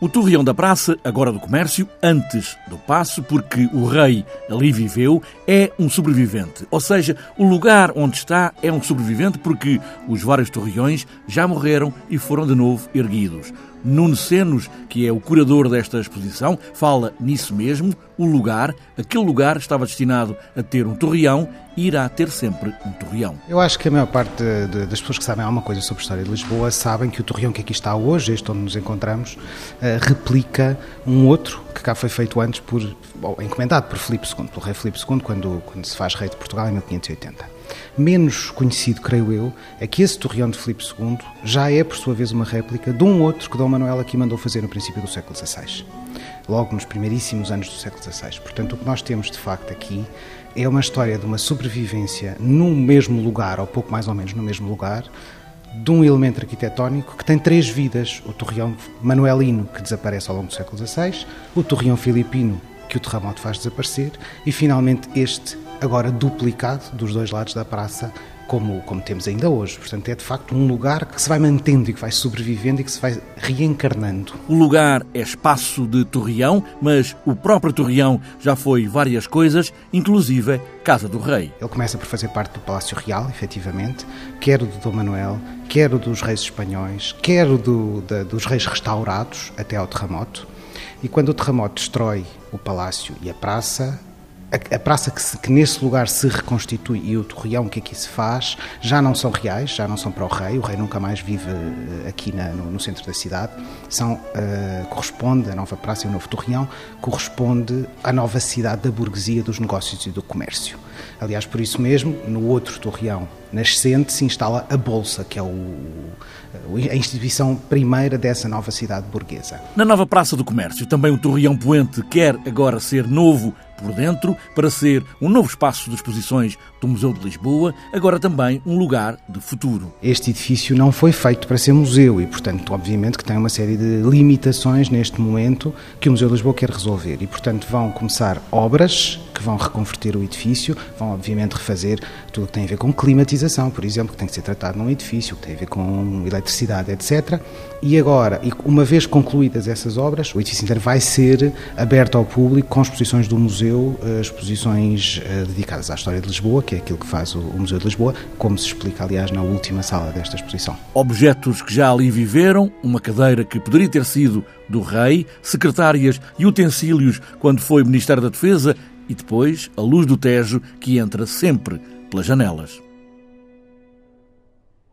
O Torreão da Praça, agora do Comércio, antes do Passo, porque o rei ali viveu, é um sobrevivente. Ou seja, o lugar onde está é um sobrevivente porque os vários torreões já morreram e foram de novo erguidos. Nuno Senos, que é o curador desta exposição, fala nisso mesmo. O lugar, aquele lugar estava destinado a ter um torreão e irá ter sempre um torreão. Eu acho que a maior parte de, de, das pessoas que sabem alguma coisa sobre a história de Lisboa sabem que o torreão que aqui está hoje, este onde nos encontramos, uh, replica um outro que cá foi feito antes por, encomendado por Filipe II, pelo rei Filipe II, quando, quando se faz rei de Portugal em 1580. Menos conhecido, creio eu, é que esse torreão de Filipe II já é, por sua vez, uma réplica de um outro que Dom Manuel aqui mandou fazer no princípio do século XVI, logo nos primeiríssimos anos do século XVI. Portanto, o que nós temos de facto aqui é uma história de uma sobrevivência no mesmo lugar, ou pouco mais ou menos no mesmo lugar, de um elemento arquitetónico que tem três vidas: o torreão manuelino, que desaparece ao longo do século XVI, o torreão filipino, que o terremoto faz desaparecer, e finalmente este agora duplicado dos dois lados da praça, como, como temos ainda hoje. Portanto, é de facto um lugar que se vai mantendo e que vai sobrevivendo e que se vai reencarnando. O lugar é espaço de Torreão, mas o próprio Torreão já foi várias coisas, inclusive Casa do Rei. Ele começa por fazer parte do Palácio Real, efetivamente, quer o de Dom Manuel, quer o dos reis espanhóis, quer o do, da, dos reis restaurados até ao terremoto. E quando o terremoto destrói o palácio e a praça, a, praça que, se, que, nesse lugar se reconstitui e o torreão que aqui se faz já não são reais, já não são para o rei, o rei nunca mais vive uh, aqui na, no, no, centro da cidade, são, uh, corresponde, a nova praça e o novo torreão, corresponde à nova cidade da burguesia, dos negócios e do comércio. Aliás, por isso mesmo, no outro torreão nascente se instala a Bolsa, que é o, a instituição primeira dessa nova cidade burguesa. Na nova Praça do Comércio, também o Torreão Poente quer agora ser novo por dentro para ser um novo espaço de exposições do Museu de Lisboa, agora também um lugar de futuro. Este edifício não foi feito para ser museu e, portanto, obviamente que tem uma série de limitações neste momento que o Museu de Lisboa quer resolver e, portanto, vão começar obras que vão reconverter o edifício, vão obviamente refazer tudo o que tem a ver com climatização, por exemplo, que tem que ser tratado num edifício, que tem a ver com eletricidade, etc. E agora, uma vez concluídas essas obras, o edifício inteiro vai ser aberto ao público com exposições do museu, eh, exposições eh, dedicadas à história de Lisboa, que é aquilo que faz o Museu de Lisboa, como se explica, aliás, na última sala desta exposição. Objetos que já ali viveram, uma cadeira que poderia ter sido do rei, secretárias e utensílios quando foi Ministério da Defesa e depois a luz do Tejo que entra sempre pelas janelas.